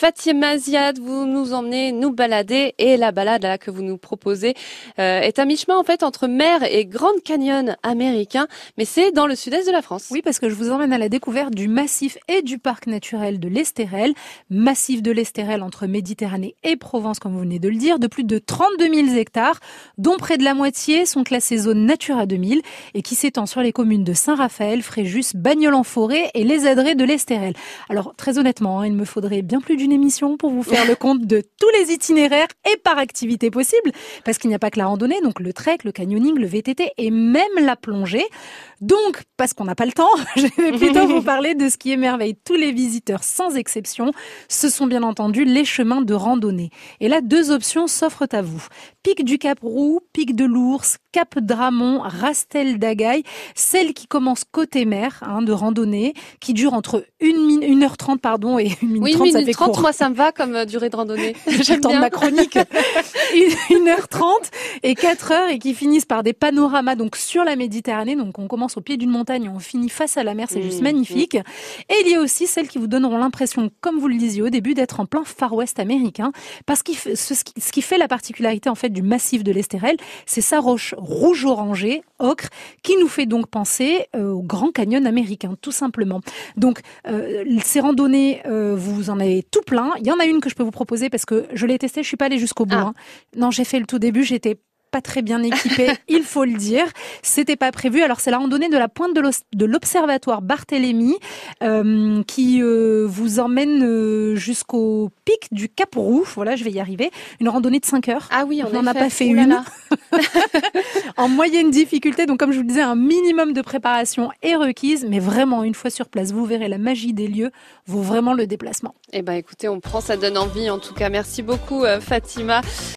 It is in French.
Fatima Ziad, vous nous emmenez nous balader et la balade là que vous nous proposez euh, est à mi-chemin en fait entre mer et Grand Canyon américain, mais c'est dans le sud-est de la France. Oui, parce que je vous emmène à la découverte du massif et du parc naturel de l'Estérel, massif de l'Estérel entre Méditerranée et Provence comme vous venez de le dire, de plus de 32 000 hectares, dont près de la moitié sont classés zone Natura 2000 et qui s'étend sur les communes de Saint-Raphaël, Fréjus, Bagnols-en-Forêt et les Adrets de l'Estérel. Alors très honnêtement, hein, il me faudrait bien plus d'une émission pour vous faire le compte de tous les itinéraires et par activité possible, parce qu'il n'y a pas que la randonnée, donc le trek, le canyoning, le VTT et même la plongée. Donc, parce qu'on n'a pas le temps, je vais plutôt vous parler de ce qui émerveille tous les visiteurs sans exception. Ce sont bien entendu les chemins de randonnée. Et là, deux options s'offrent à vous. Pic du Cap Roux, Pic de l'Ours, Cap Dramont, Rastel d'Agaille, celle qui commence côté mer hein, de randonnée, qui dure entre 1 heure 30 pardon et 1 minute 30, ça fait 30, moi ça me va comme euh, durée de randonnée. J'aime bien ma chronique. 1h30 et 4 heures et qui finissent par des panoramas donc sur la Méditerranée. Donc on commence au pied d'une montagne et on finit face à la mer, c'est juste mmh, magnifique. Mmh. Et il y a aussi celles qui vous donneront l'impression, comme vous le disiez au début, d'être en plein Far West américain, parce que ce qui fait la particularité en fait du massif de l'Estérel, c'est sa roche rouge orangé, ocre, qui nous fait donc penser euh, au Grand Canyon américain, tout simplement. Donc euh, ces randonnées, euh, vous en avez tout plein. Il y en a une que je peux vous proposer parce que je l'ai testée, je suis pas allée jusqu'au bout. Ah. Hein. Non, j'ai fait le tout début, j'étais pas très bien équipé, il faut le dire. C'était pas prévu. Alors c'est la randonnée de la pointe de l'observatoire Barthélemy euh, qui euh, vous emmène euh, jusqu'au pic du Cap Roux. Voilà, je vais y arriver. Une randonnée de 5 heures. Ah oui, on n'en a pas fait une. en moyenne difficulté, donc comme je vous le disais, un minimum de préparation est requise, mais vraiment une fois sur place, vous verrez la magie des lieux vaut vraiment le déplacement. Eh ben écoutez, on prend, ça donne envie. En tout cas, merci beaucoup Fatima.